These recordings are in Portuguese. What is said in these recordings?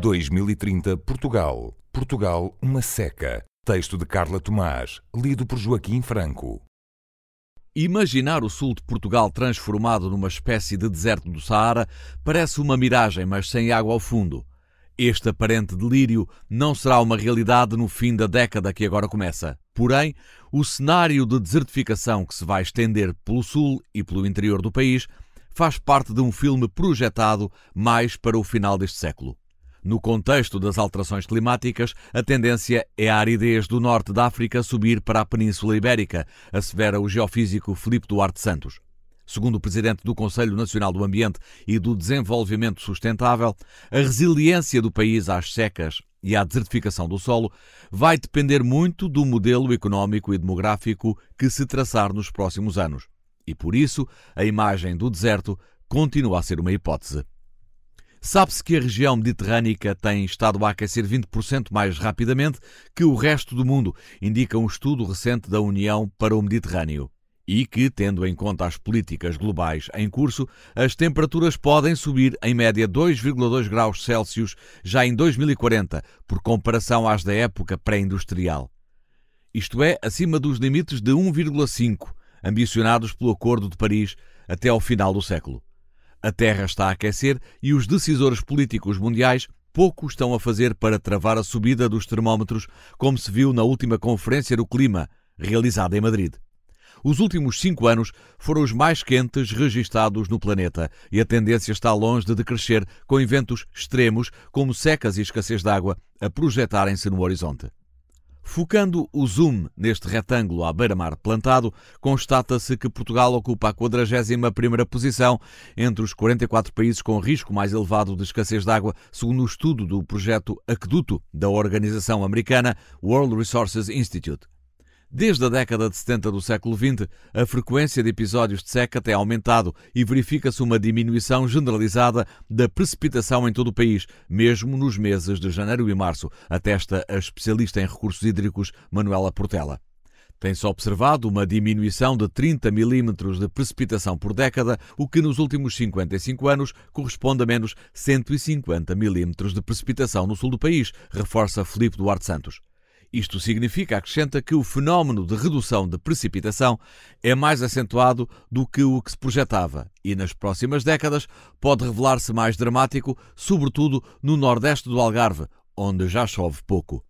2030 Portugal. Portugal, uma seca. Texto de Carla Tomás, lido por Joaquim Franco. Imaginar o sul de Portugal transformado numa espécie de deserto do Saara parece uma miragem, mas sem água ao fundo. Este aparente delírio não será uma realidade no fim da década que agora começa. Porém, o cenário de desertificação que se vai estender pelo sul e pelo interior do país faz parte de um filme projetado mais para o final deste século. No contexto das alterações climáticas, a tendência é a aridez do norte da África subir para a Península Ibérica, assevera o geofísico Filipe Duarte Santos. Segundo o presidente do Conselho Nacional do Ambiente e do Desenvolvimento Sustentável, a resiliência do país às secas e à desertificação do solo vai depender muito do modelo económico e demográfico que se traçar nos próximos anos. E por isso, a imagem do deserto continua a ser uma hipótese. Sabe-se que a região mediterrânica tem estado a aquecer 20% mais rapidamente que o resto do mundo, indica um estudo recente da União para o Mediterrâneo. E que, tendo em conta as políticas globais em curso, as temperaturas podem subir em média 2,2 graus Celsius já em 2040, por comparação às da época pré-industrial. Isto é, acima dos limites de 1,5, ambicionados pelo Acordo de Paris até ao final do século. A Terra está a aquecer e os decisores políticos mundiais pouco estão a fazer para travar a subida dos termómetros, como se viu na última Conferência do Clima, realizada em Madrid. Os últimos cinco anos foram os mais quentes registados no planeta e a tendência está longe de decrescer, com eventos extremos, como secas e escassez de água, a projetarem-se no horizonte. Focando o zoom neste retângulo à beira-mar plantado, constata-se que Portugal ocupa a 41ª posição entre os 44 países com risco mais elevado de escassez de água, segundo o estudo do projeto Aqueduto da organização americana World Resources Institute. Desde a década de 70 do século XX, a frequência de episódios de seca tem aumentado e verifica-se uma diminuição generalizada da precipitação em todo o país, mesmo nos meses de janeiro e março, atesta a especialista em recursos hídricos Manuela Portela. Tem-se observado uma diminuição de 30 milímetros de precipitação por década, o que nos últimos 55 anos corresponde a menos 150 milímetros de precipitação no sul do país, reforça Felipe Duarte Santos. Isto significa, acrescenta, que o fenómeno de redução de precipitação é mais acentuado do que o que se projetava e, nas próximas décadas, pode revelar-se mais dramático, sobretudo no nordeste do Algarve, onde já chove pouco.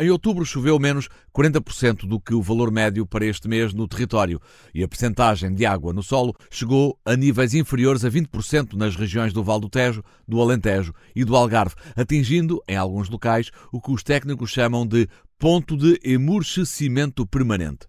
Em outubro choveu menos 40% do que o valor médio para este mês no território e a percentagem de água no solo chegou a níveis inferiores a 20% nas regiões do Val do Tejo, do Alentejo e do Algarve, atingindo, em alguns locais, o que os técnicos chamam de ponto de emurchecimento permanente.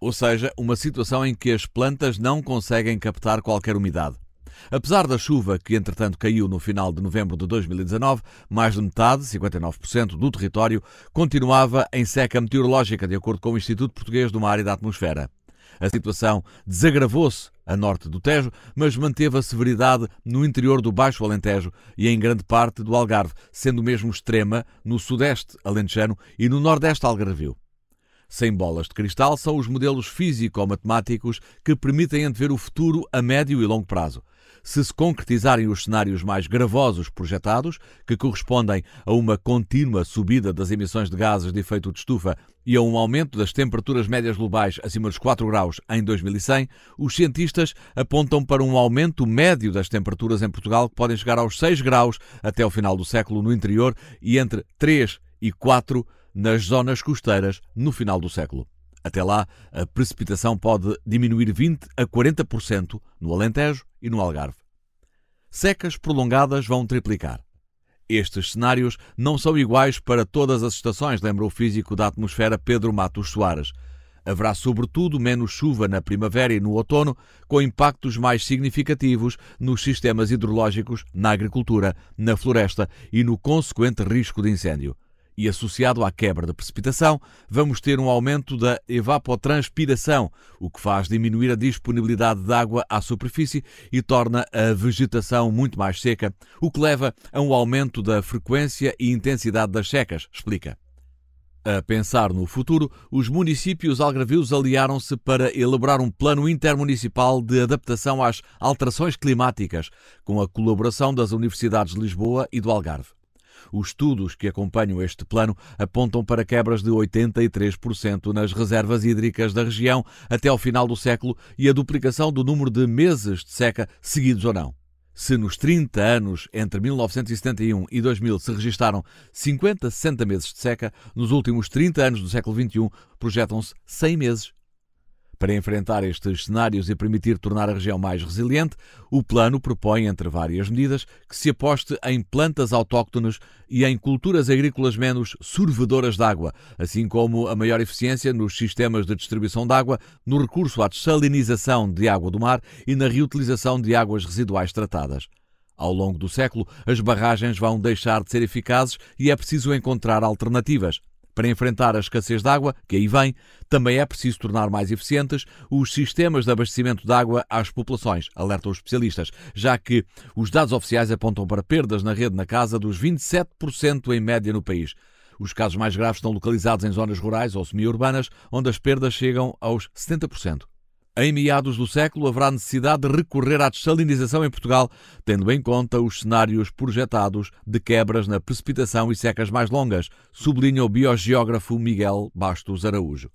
Ou seja, uma situação em que as plantas não conseguem captar qualquer umidade. Apesar da chuva que, entretanto, caiu no final de novembro de 2019, mais de metade, 59% do território, continuava em seca meteorológica, de acordo com o Instituto Português do Mar e da Atmosfera. A situação desagravou-se a norte do Tejo, mas manteve a severidade no interior do Baixo Alentejo e em grande parte do Algarve, sendo mesmo extrema no sudeste alentejano e no nordeste algarvio. Sem bolas de cristal são os modelos físico-matemáticos que permitem antever o futuro a médio e longo prazo. Se se concretizarem os cenários mais gravosos projetados, que correspondem a uma contínua subida das emissões de gases de efeito de estufa e a um aumento das temperaturas médias globais acima dos 4 graus em 2100, os cientistas apontam para um aumento médio das temperaturas em Portugal que podem chegar aos 6 graus até o final do século no interior e entre 3 e 4 nas zonas costeiras no final do século. Até lá, a precipitação pode diminuir 20 a 40% no Alentejo e no Algarve. Secas prolongadas vão triplicar. Estes cenários não são iguais para todas as estações, lembra o físico da atmosfera Pedro Matos Soares. Haverá, sobretudo, menos chuva na primavera e no outono, com impactos mais significativos nos sistemas hidrológicos, na agricultura, na floresta e no consequente risco de incêndio e associado à quebra da precipitação, vamos ter um aumento da evapotranspiração, o que faz diminuir a disponibilidade de água à superfície e torna a vegetação muito mais seca, o que leva a um aumento da frequência e intensidade das secas, explica. A pensar no futuro, os municípios algravios aliaram-se para elaborar um plano intermunicipal de adaptação às alterações climáticas, com a colaboração das universidades de Lisboa e do Algarve. Os estudos que acompanham este plano apontam para quebras de 83% nas reservas hídricas da região até ao final do século e a duplicação do número de meses de seca, seguidos ou não. Se nos 30 anos entre 1971 e 2000 se registaram 50, 60 meses de seca, nos últimos 30 anos do século XXI projetam-se 100 meses para enfrentar estes cenários e permitir tornar a região mais resiliente, o plano propõe, entre várias medidas, que se aposte em plantas autóctones e em culturas agrícolas menos sorvedoras de água, assim como a maior eficiência nos sistemas de distribuição de água, no recurso à desalinização de água do mar e na reutilização de águas residuais tratadas. Ao longo do século, as barragens vão deixar de ser eficazes e é preciso encontrar alternativas. Para enfrentar a escassez de água, que aí vem, também é preciso tornar mais eficientes os sistemas de abastecimento de água às populações, alertam os especialistas, já que os dados oficiais apontam para perdas na rede na casa dos 27% em média no país. Os casos mais graves estão localizados em zonas rurais ou semi-urbanas, onde as perdas chegam aos 70%. Em meados do século haverá necessidade de recorrer à desalinização em Portugal, tendo em conta os cenários projetados de quebras na precipitação e secas mais longas, sublinha o biogeógrafo Miguel Bastos Araújo.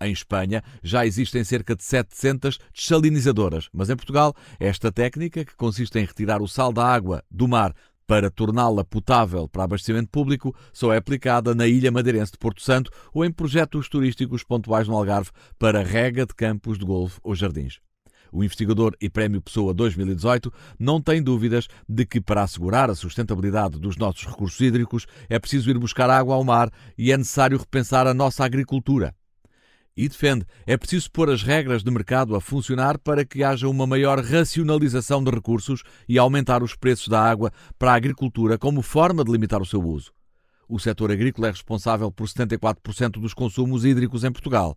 Em Espanha já existem cerca de 700 desalinizadoras, mas em Portugal esta técnica, que consiste em retirar o sal da água do mar para torná-la potável para abastecimento público, só é aplicada na ilha madeirense de Porto Santo ou em projetos turísticos pontuais no Algarve para rega de campos de golfe ou jardins. O investigador e Prémio Pessoa 2018 não tem dúvidas de que, para assegurar a sustentabilidade dos nossos recursos hídricos, é preciso ir buscar água ao mar e é necessário repensar a nossa agricultura e defende é preciso pôr as regras de mercado a funcionar para que haja uma maior racionalização de recursos e aumentar os preços da água para a agricultura como forma de limitar o seu uso. O setor agrícola é responsável por 74% dos consumos hídricos em Portugal.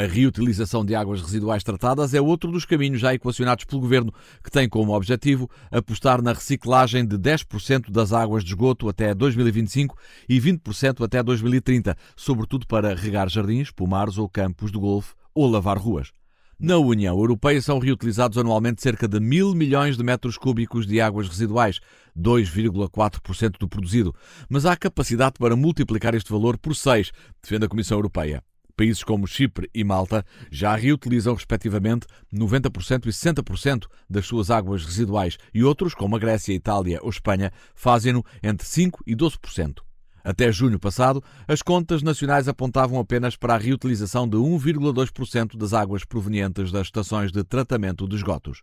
A reutilização de águas residuais tratadas é outro dos caminhos já equacionados pelo Governo, que tem como objetivo apostar na reciclagem de 10% das águas de esgoto até 2025 e 20% até 2030, sobretudo para regar jardins, pomares ou campos de golfe ou lavar ruas. Na União Europeia são reutilizados anualmente cerca de mil milhões de metros cúbicos de águas residuais, 2,4% do produzido, mas há capacidade para multiplicar este valor por 6, defende a Comissão Europeia. Países como Chipre e Malta já reutilizam, respectivamente, 90% e 60% das suas águas residuais e outros, como a Grécia, Itália ou Espanha, fazem-no entre 5% e 12%. Até junho passado, as contas nacionais apontavam apenas para a reutilização de 1,2% das águas provenientes das estações de tratamento de esgotos.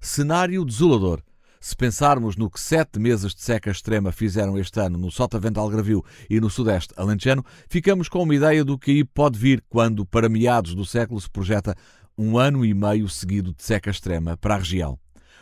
Cenário desolador se pensarmos no que sete meses de seca extrema fizeram este ano no Sotavento Algravio e no Sudeste Alentejano, ficamos com uma ideia do que aí pode vir quando, para meados do século, se projeta um ano e meio seguido de seca extrema para a região.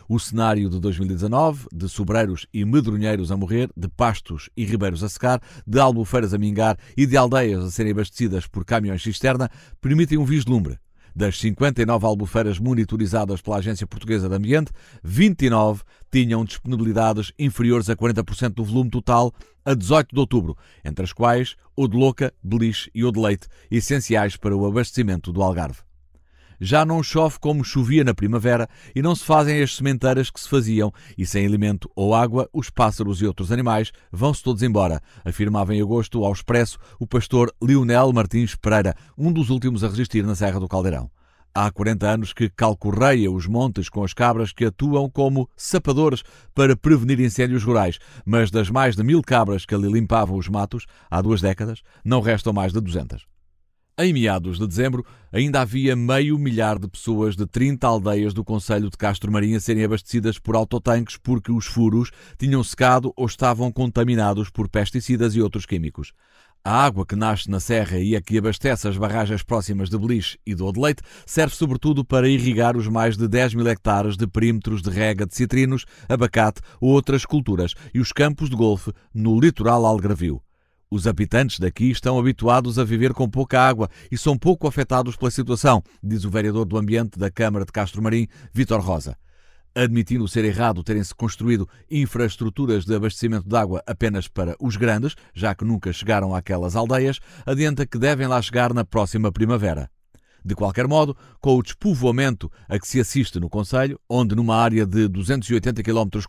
O cenário de 2019, de sobreiros e medronheiros a morrer, de pastos e ribeiros a secar, de albufeiras a mingar e de aldeias a serem abastecidas por caminhões cisterna, permitem um vislumbre. Das 59 albufeiras monitorizadas pela Agência Portuguesa de Ambiente, 29 tinham disponibilidades inferiores a 40% do volume total a 18 de outubro, entre as quais o de Louca, Beliche e o de Leite, essenciais para o abastecimento do Algarve. Já não chove como chovia na primavera e não se fazem as sementeiras que se faziam, e sem alimento ou água, os pássaros e outros animais vão-se todos embora, afirmava em agosto ao Expresso o pastor Lionel Martins Pereira, um dos últimos a resistir na Serra do Caldeirão. Há 40 anos que calcorreia os montes com as cabras que atuam como sapadores para prevenir incêndios rurais, mas das mais de mil cabras que ali limpavam os matos, há duas décadas, não restam mais de 200. Em meados de dezembro, ainda havia meio milhar de pessoas de 30 aldeias do Conselho de Castro Marinho a serem abastecidas por autotanques porque os furos tinham secado ou estavam contaminados por pesticidas e outros químicos. A água que nasce na serra e a que abastece as barragens próximas de Beliche e do Odeleite serve sobretudo para irrigar os mais de 10 mil hectares de perímetros de rega de citrinos, abacate ou outras culturas e os campos de golfe no litoral algravio. Os habitantes daqui estão habituados a viver com pouca água e são pouco afetados pela situação, diz o vereador do Ambiente da Câmara de Castro Marim, Vítor Rosa. Admitindo ser errado terem-se construído infraestruturas de abastecimento de água apenas para os grandes, já que nunca chegaram àquelas aldeias, adianta que devem lá chegar na próxima primavera. De qualquer modo, com o despovoamento a que se assiste no Conselho, onde numa área de 280 km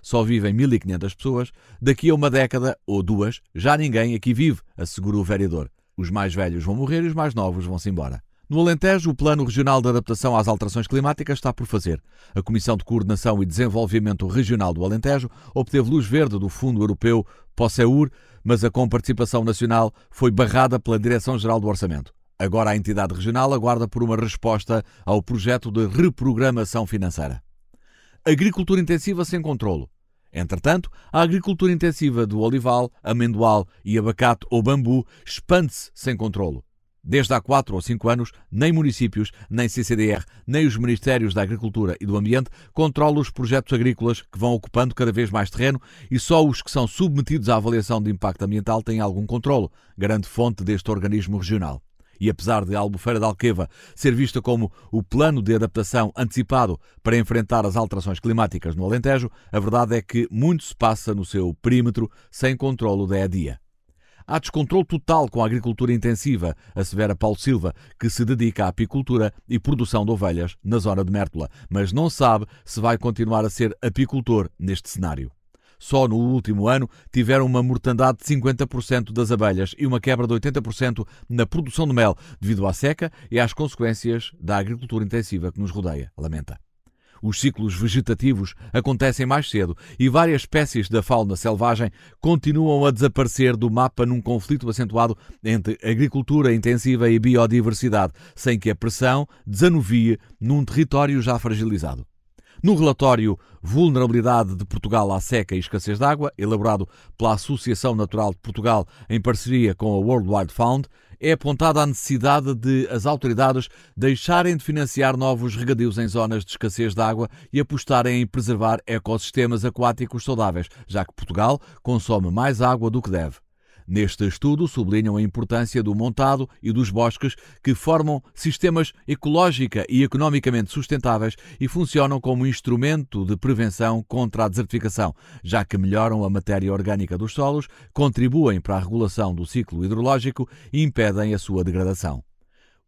só vivem 1.500 pessoas, daqui a uma década ou duas já ninguém aqui vive, assegura o vereador. Os mais velhos vão morrer e os mais novos vão-se embora. No Alentejo, o Plano Regional de Adaptação às Alterações Climáticas está por fazer. A Comissão de Coordenação e Desenvolvimento Regional do Alentejo obteve luz verde do Fundo Europeu POSEUR, mas a comparticipação nacional foi barrada pela Direção-Geral do Orçamento. Agora a entidade regional aguarda por uma resposta ao projeto de reprogramação financeira. Agricultura intensiva sem controlo. Entretanto, a agricultura intensiva do olival, amendoal e abacate ou bambu expande-se sem controlo. Desde há 4 ou 5 anos, nem municípios, nem CCDR, nem os Ministérios da Agricultura e do Ambiente controlam os projetos agrícolas que vão ocupando cada vez mais terreno e só os que são submetidos à avaliação de impacto ambiental têm algum controlo, grande fonte deste organismo regional. E apesar de Albufeira de Alqueva ser vista como o plano de adaptação antecipado para enfrentar as alterações climáticas no Alentejo, a verdade é que muito se passa no seu perímetro sem controlo da EDIA. Há descontrole total com a agricultura intensiva, assevera Paulo Silva, que se dedica à apicultura e produção de ovelhas na zona de Mértola, mas não sabe se vai continuar a ser apicultor neste cenário. Só no último ano tiveram uma mortandade de 50% das abelhas e uma quebra de 80% na produção de mel, devido à seca e às consequências da agricultura intensiva que nos rodeia, lamenta. Os ciclos vegetativos acontecem mais cedo e várias espécies da fauna selvagem continuam a desaparecer do mapa num conflito acentuado entre agricultura intensiva e biodiversidade, sem que a pressão desanuvie num território já fragilizado. No relatório Vulnerabilidade de Portugal à Seca e Escassez de Água, elaborado pela Associação Natural de Portugal em parceria com a World Wide Fund, é apontada a necessidade de as autoridades deixarem de financiar novos regadios em zonas de escassez de água e apostarem em preservar ecossistemas aquáticos saudáveis, já que Portugal consome mais água do que deve. Neste estudo, sublinham a importância do montado e dos bosques que formam sistemas ecológica e economicamente sustentáveis e funcionam como instrumento de prevenção contra a desertificação, já que melhoram a matéria orgânica dos solos, contribuem para a regulação do ciclo hidrológico e impedem a sua degradação.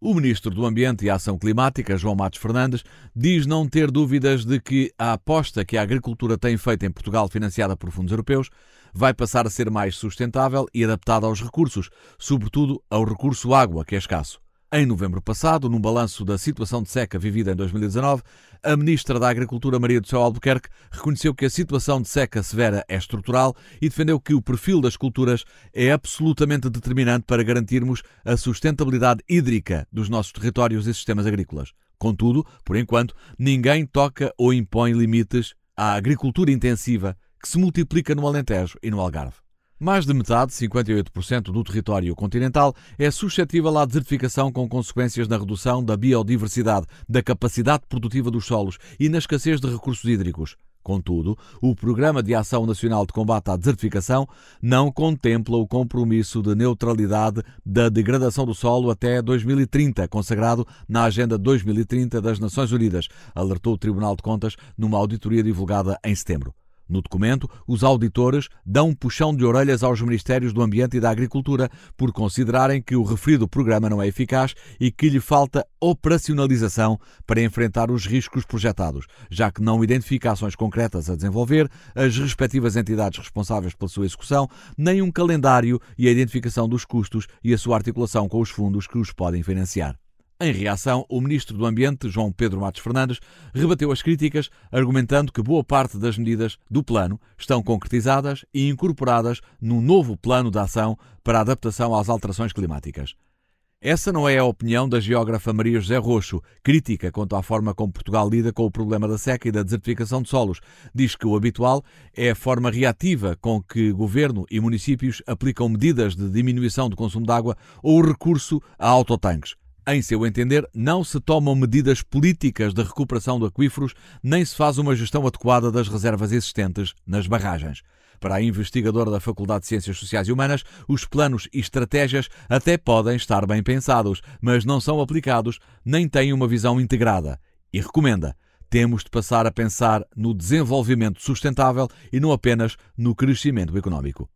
O Ministro do Ambiente e Ação Climática, João Matos Fernandes, diz não ter dúvidas de que a aposta que a agricultura tem feito em Portugal, financiada por fundos europeus, vai passar a ser mais sustentável e adaptada aos recursos, sobretudo ao recurso água, que é escasso. Em novembro passado, num balanço da situação de seca vivida em 2019, a Ministra da Agricultura, Maria do Céu Albuquerque, reconheceu que a situação de seca severa é estrutural e defendeu que o perfil das culturas é absolutamente determinante para garantirmos a sustentabilidade hídrica dos nossos territórios e sistemas agrícolas. Contudo, por enquanto, ninguém toca ou impõe limites à agricultura intensiva que se multiplica no Alentejo e no Algarve. Mais de metade, 58% do território continental, é suscetível à desertificação com consequências na redução da biodiversidade, da capacidade produtiva dos solos e na escassez de recursos hídricos. Contudo, o Programa de Ação Nacional de Combate à Desertificação não contempla o compromisso de neutralidade da degradação do solo até 2030, consagrado na Agenda 2030 das Nações Unidas, alertou o Tribunal de Contas numa auditoria divulgada em setembro. No documento, os auditores dão um puxão de orelhas aos Ministérios do Ambiente e da Agricultura por considerarem que o referido programa não é eficaz e que lhe falta operacionalização para enfrentar os riscos projetados, já que não identifica ações concretas a desenvolver, as respectivas entidades responsáveis pela sua execução, nem um calendário e a identificação dos custos e a sua articulação com os fundos que os podem financiar. Em reação, o ministro do Ambiente, João Pedro Matos Fernandes, rebateu as críticas, argumentando que boa parte das medidas do plano estão concretizadas e incorporadas no novo plano de ação para a adaptação às alterações climáticas. Essa não é a opinião da geógrafa Maria José Roxo, crítica quanto à forma como Portugal lida com o problema da seca e da desertificação de solos. Diz que o habitual é a forma reativa com que governo e municípios aplicam medidas de diminuição do consumo de água ou o recurso a autotanques. Em seu entender, não se tomam medidas políticas de recuperação de aquíferos, nem se faz uma gestão adequada das reservas existentes nas barragens. Para a investigadora da Faculdade de Ciências Sociais e Humanas, os planos e estratégias até podem estar bem pensados, mas não são aplicados nem têm uma visão integrada. E recomenda: temos de passar a pensar no desenvolvimento sustentável e não apenas no crescimento económico.